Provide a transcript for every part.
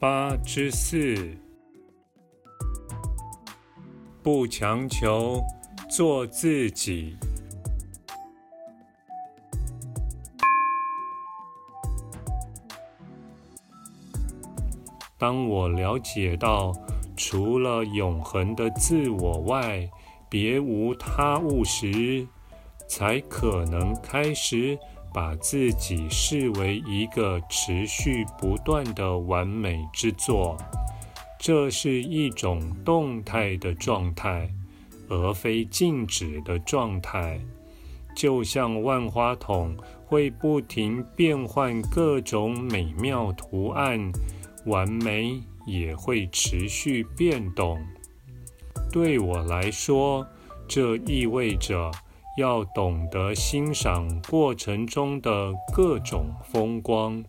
八之四，不强求，做自己。当我了解到，除了永恒的自我外，别无他物时，才可能开始。把自己视为一个持续不断的完美之作，这是一种动态的状态，而非静止的状态。就像万花筒会不停变换各种美妙图案，完美也会持续变动。对我来说，这意味着。要懂得欣赏过程中的各种风光，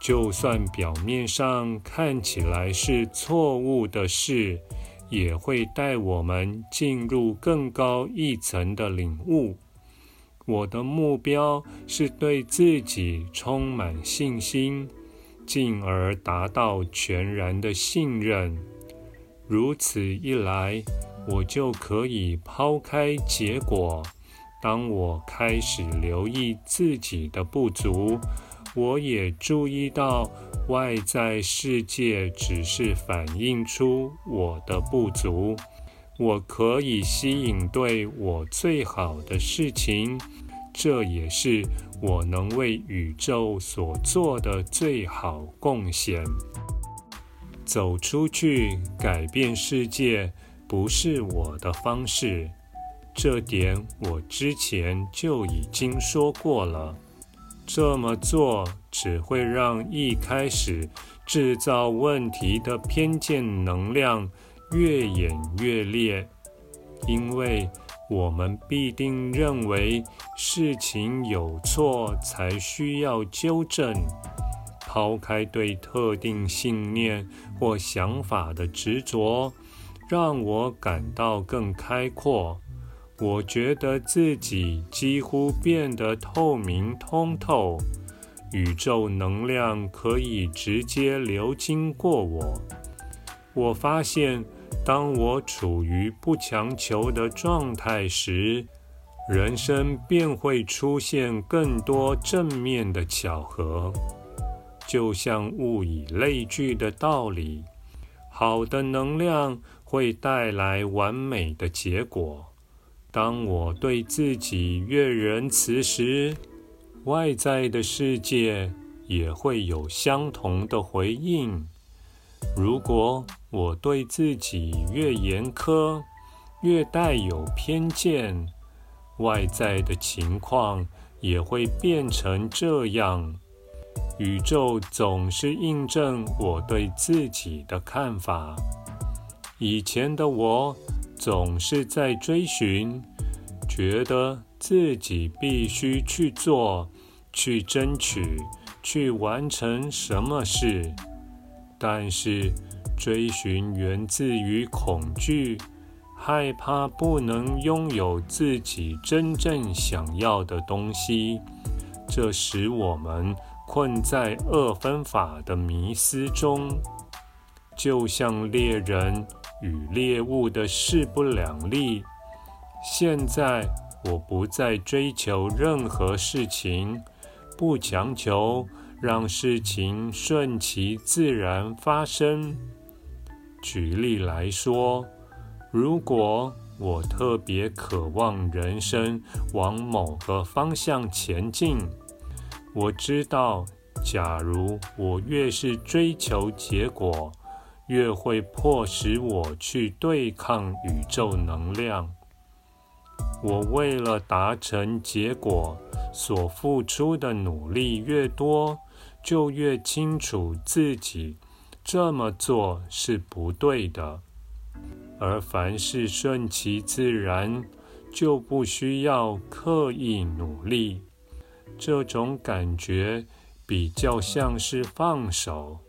就算表面上看起来是错误的事，也会带我们进入更高一层的领悟。我的目标是对自己充满信心，进而达到全然的信任。如此一来，我就可以抛开结果。当我开始留意自己的不足，我也注意到外在世界只是反映出我的不足。我可以吸引对我最好的事情，这也是我能为宇宙所做的最好贡献。走出去，改变世界，不是我的方式。这点我之前就已经说过了。这么做只会让一开始制造问题的偏见能量越演越烈，因为我们必定认为事情有错才需要纠正。抛开对特定信念或想法的执着，让我感到更开阔。我觉得自己几乎变得透明通透，宇宙能量可以直接流经过我。我发现，当我处于不强求的状态时，人生便会出现更多正面的巧合，就像物以类聚的道理。好的能量会带来完美的结果。当我对自己越仁慈时，外在的世界也会有相同的回应。如果我对自己越严苛，越带有偏见，外在的情况也会变成这样。宇宙总是印证我对自己的看法。以前的我。总是在追寻，觉得自己必须去做、去争取、去完成什么事。但是，追寻源自于恐惧，害怕不能拥有自己真正想要的东西。这使我们困在二分法的迷思中，就像猎人。与猎物的势不两立。现在我不再追求任何事情，不强求，让事情顺其自然发生。举例来说，如果我特别渴望人生往某个方向前进，我知道，假如我越是追求结果，越会迫使我去对抗宇宙能量。我为了达成结果所付出的努力越多，就越清楚自己这么做是不对的。而凡事顺其自然，就不需要刻意努力。这种感觉比较像是放手，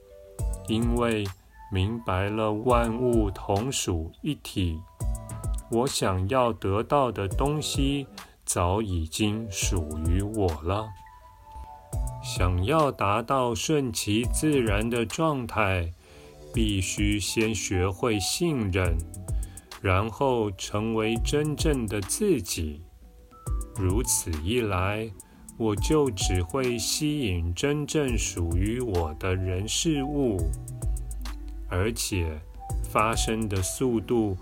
因为明白了万物同属一体。我想要得到的东西早已经属于我了。想要达到顺其自然的状态，必须先学会信任，然后成为真正的自己。如此一来，我就只会吸引真正属于我的人事物，而且发生的速度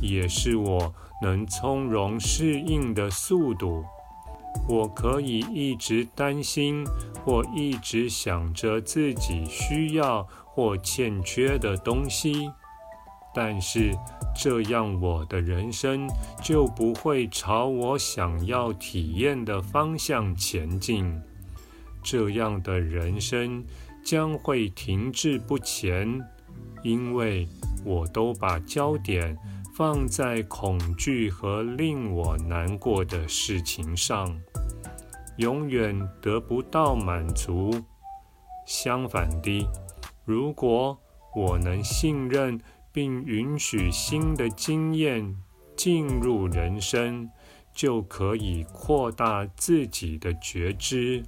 也是我能从容适应的速度。我可以一直担心，或一直想着自己需要或欠缺的东西，但是这样我的人生就不会朝我想要体验的方向前进。这样的人生将会停滞不前，因为我都把焦点放在恐惧和令我难过的事情上。永远得不到满足。相反的，如果我能信任并允许新的经验进入人生，就可以扩大自己的觉知。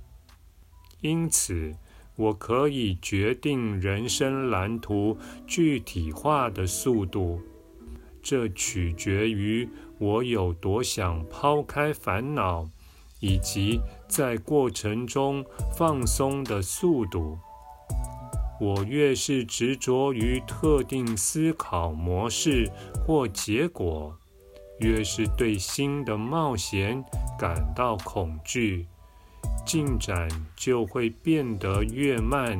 因此，我可以决定人生蓝图具体化的速度。这取决于我有多想抛开烦恼。以及在过程中放松的速度，我越是执着于特定思考模式或结果，越是对新的冒险感到恐惧，进展就会变得越慢。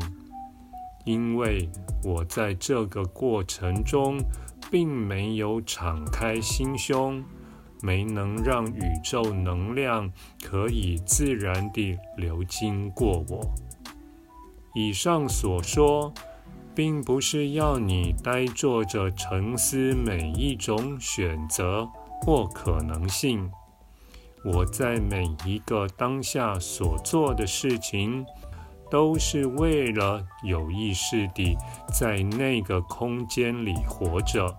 因为我在这个过程中并没有敞开心胸。没能让宇宙能量可以自然地流经过我。以上所说，并不是要你呆坐着沉思每一种选择或可能性。我在每一个当下所做的事情，都是为了有意识地在那个空间里活着。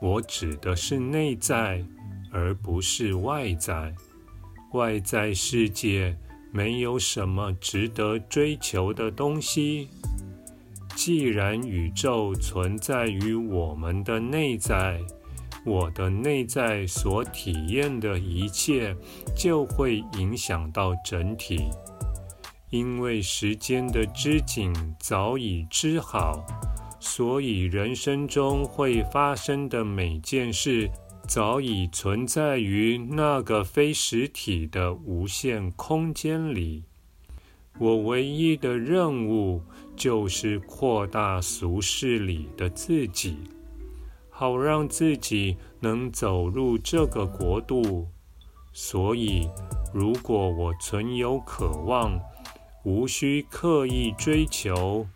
我指的是内在。而不是外在，外在世界没有什么值得追求的东西。既然宇宙存在于我们的内在，我的内在所体验的一切就会影响到整体。因为时间的织锦早已织好，所以人生中会发生的每件事。早已存在于那个非实体的无限空间里。我唯一的任务就是扩大俗世里的自己，好让自己能走入这个国度。所以，如果我存有渴望，无需刻意追求。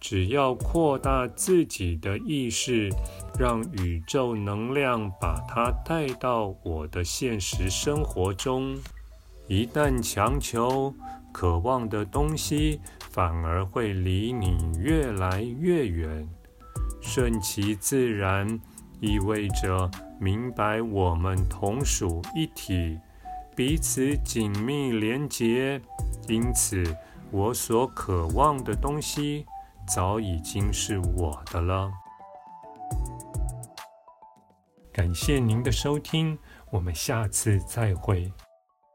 只要扩大自己的意识，让宇宙能量把它带到我的现实生活中。一旦强求，渴望的东西反而会离你越来越远。顺其自然，意味着明白我们同属一体，彼此紧密连结。因此，我所渴望的东西。早已经是我的了。感谢您的收听，我们下次再会。